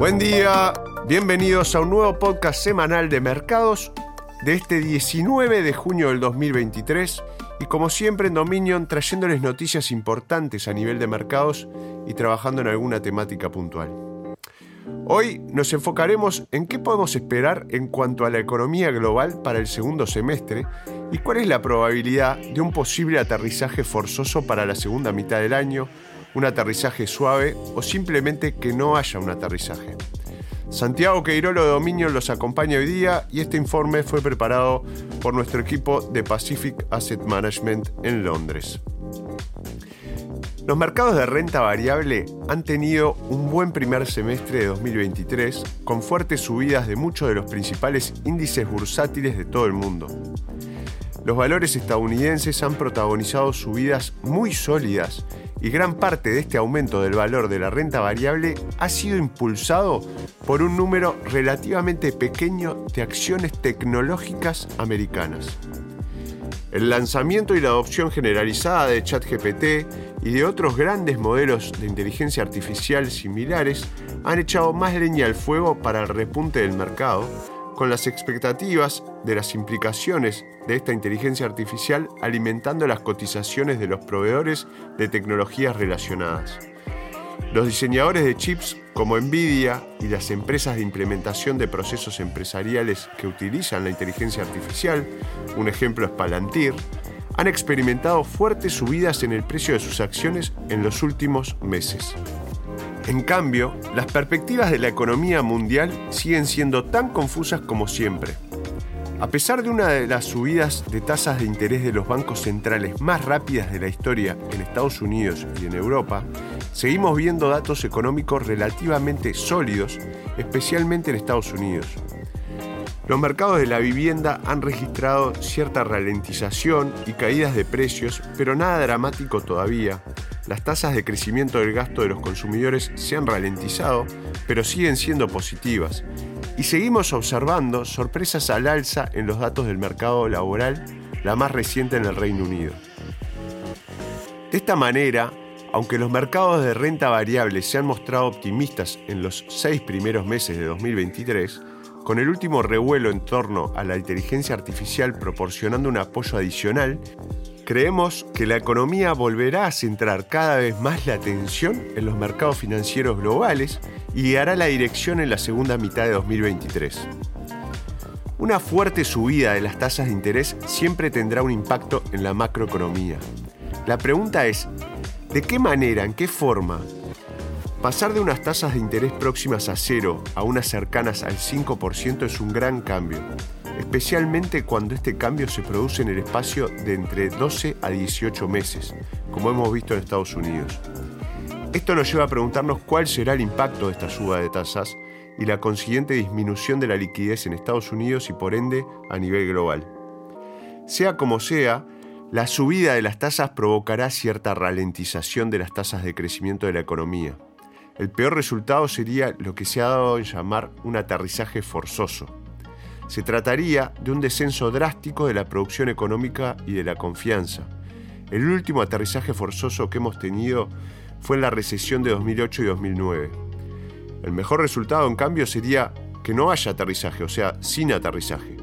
Buen día, bienvenidos a un nuevo podcast semanal de mercados de este 19 de junio del 2023 y como siempre en Dominion trayéndoles noticias importantes a nivel de mercados y trabajando en alguna temática puntual. Hoy nos enfocaremos en qué podemos esperar en cuanto a la economía global para el segundo semestre y cuál es la probabilidad de un posible aterrizaje forzoso para la segunda mitad del año, un aterrizaje suave o simplemente que no haya un aterrizaje. Santiago Queirolo de Dominion los acompaña hoy día y este informe fue preparado por nuestro equipo de Pacific Asset Management en Londres. Los mercados de renta variable han tenido un buen primer semestre de 2023 con fuertes subidas de muchos de los principales índices bursátiles de todo el mundo. Los valores estadounidenses han protagonizado subidas muy sólidas y gran parte de este aumento del valor de la renta variable ha sido impulsado por un número relativamente pequeño de acciones tecnológicas americanas. El lanzamiento y la adopción generalizada de ChatGPT y de otros grandes modelos de inteligencia artificial similares han echado más leña al fuego para el repunte del mercado, con las expectativas de las implicaciones de esta inteligencia artificial alimentando las cotizaciones de los proveedores de tecnologías relacionadas. Los diseñadores de chips como Nvidia y las empresas de implementación de procesos empresariales que utilizan la inteligencia artificial, un ejemplo es Palantir, han experimentado fuertes subidas en el precio de sus acciones en los últimos meses. En cambio, las perspectivas de la economía mundial siguen siendo tan confusas como siempre. A pesar de una de las subidas de tasas de interés de los bancos centrales más rápidas de la historia en Estados Unidos y en Europa, seguimos viendo datos económicos relativamente sólidos, especialmente en Estados Unidos. Los mercados de la vivienda han registrado cierta ralentización y caídas de precios, pero nada dramático todavía. Las tasas de crecimiento del gasto de los consumidores se han ralentizado, pero siguen siendo positivas, y seguimos observando sorpresas al alza en los datos del mercado laboral, la más reciente en el Reino Unido. De esta manera, aunque los mercados de renta variable se han mostrado optimistas en los seis primeros meses de 2023, con el último revuelo en torno a la inteligencia artificial proporcionando un apoyo adicional, creemos que la economía volverá a centrar cada vez más la atención en los mercados financieros globales y guiará la dirección en la segunda mitad de 2023. Una fuerte subida de las tasas de interés siempre tendrá un impacto en la macroeconomía. La pregunta es, ¿de qué manera, en qué forma? Pasar de unas tasas de interés próximas a cero a unas cercanas al 5% es un gran cambio especialmente cuando este cambio se produce en el espacio de entre 12 a 18 meses, como hemos visto en Estados Unidos. Esto nos lleva a preguntarnos cuál será el impacto de esta suba de tasas y la consiguiente disminución de la liquidez en Estados Unidos y por ende a nivel global. Sea como sea, la subida de las tasas provocará cierta ralentización de las tasas de crecimiento de la economía. El peor resultado sería lo que se ha dado en llamar un aterrizaje forzoso. Se trataría de un descenso drástico de la producción económica y de la confianza. El último aterrizaje forzoso que hemos tenido fue en la recesión de 2008 y 2009. El mejor resultado, en cambio, sería que no haya aterrizaje, o sea, sin aterrizaje.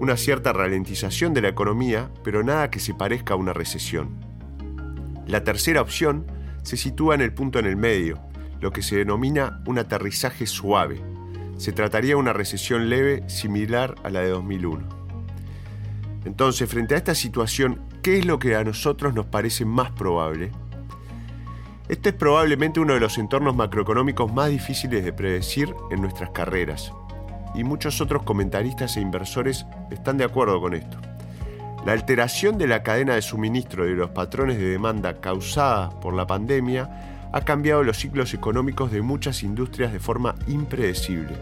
Una cierta ralentización de la economía, pero nada que se parezca a una recesión. La tercera opción se sitúa en el punto en el medio, lo que se denomina un aterrizaje suave se trataría de una recesión leve similar a la de 2001. Entonces, frente a esta situación, ¿qué es lo que a nosotros nos parece más probable? Este es probablemente uno de los entornos macroeconómicos más difíciles de predecir en nuestras carreras, y muchos otros comentaristas e inversores están de acuerdo con esto. La alteración de la cadena de suministro y de los patrones de demanda causada por la pandemia ha cambiado los ciclos económicos de muchas industrias de forma impredecible.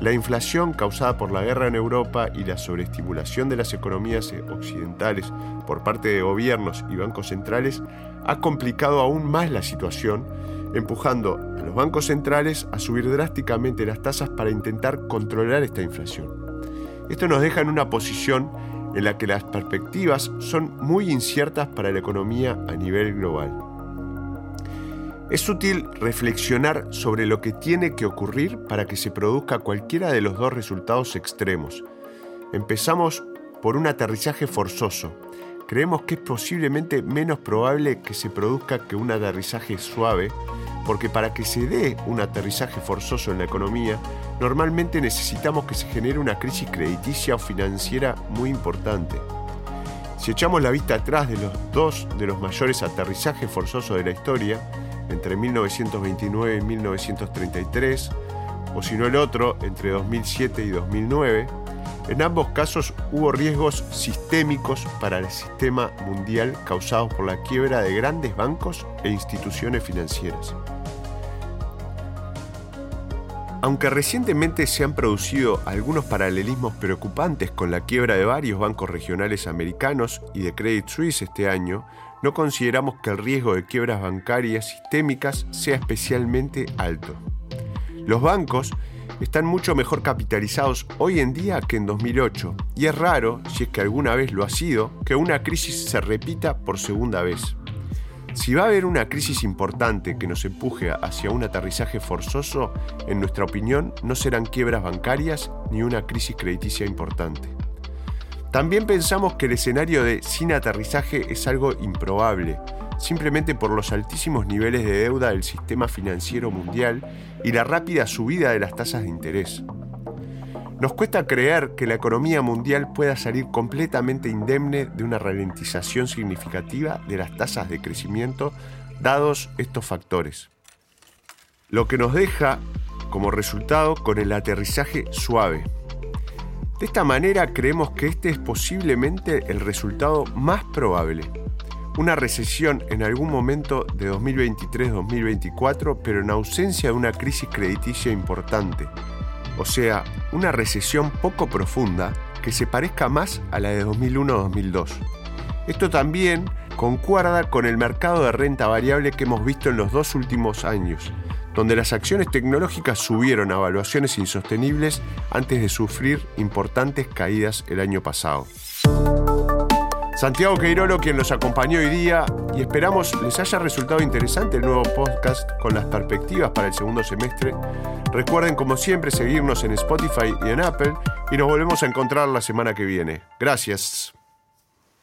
La inflación causada por la guerra en Europa y la sobreestimulación de las economías occidentales por parte de gobiernos y bancos centrales ha complicado aún más la situación, empujando a los bancos centrales a subir drásticamente las tasas para intentar controlar esta inflación. Esto nos deja en una posición en la que las perspectivas son muy inciertas para la economía a nivel global. Es útil reflexionar sobre lo que tiene que ocurrir para que se produzca cualquiera de los dos resultados extremos. Empezamos por un aterrizaje forzoso. Creemos que es posiblemente menos probable que se produzca que un aterrizaje suave, porque para que se dé un aterrizaje forzoso en la economía, normalmente necesitamos que se genere una crisis crediticia o financiera muy importante. Si echamos la vista atrás de los dos de los mayores aterrizajes forzosos de la historia, entre 1929 y 1933, o si no el otro, entre 2007 y 2009, en ambos casos hubo riesgos sistémicos para el sistema mundial causados por la quiebra de grandes bancos e instituciones financieras. Aunque recientemente se han producido algunos paralelismos preocupantes con la quiebra de varios bancos regionales americanos y de Credit Suisse este año, no consideramos que el riesgo de quiebras bancarias sistémicas sea especialmente alto. Los bancos están mucho mejor capitalizados hoy en día que en 2008, y es raro, si es que alguna vez lo ha sido, que una crisis se repita por segunda vez. Si va a haber una crisis importante que nos empuje hacia un aterrizaje forzoso, en nuestra opinión no serán quiebras bancarias ni una crisis crediticia importante. También pensamos que el escenario de sin aterrizaje es algo improbable, simplemente por los altísimos niveles de deuda del sistema financiero mundial y la rápida subida de las tasas de interés. Nos cuesta creer que la economía mundial pueda salir completamente indemne de una ralentización significativa de las tasas de crecimiento dados estos factores. Lo que nos deja como resultado con el aterrizaje suave. De esta manera creemos que este es posiblemente el resultado más probable una recesión en algún momento de 2023-2024, pero en ausencia de una crisis crediticia importante. O sea, una recesión poco profunda que se parezca más a la de 2001-2002. Esto también concuerda con el mercado de renta variable que hemos visto en los dos últimos años, donde las acciones tecnológicas subieron a evaluaciones insostenibles antes de sufrir importantes caídas el año pasado. Santiago Queirolo, quien los acompañó hoy día, y esperamos les haya resultado interesante el nuevo podcast con las perspectivas para el segundo semestre. Recuerden, como siempre, seguirnos en Spotify y en Apple, y nos volvemos a encontrar la semana que viene. Gracias.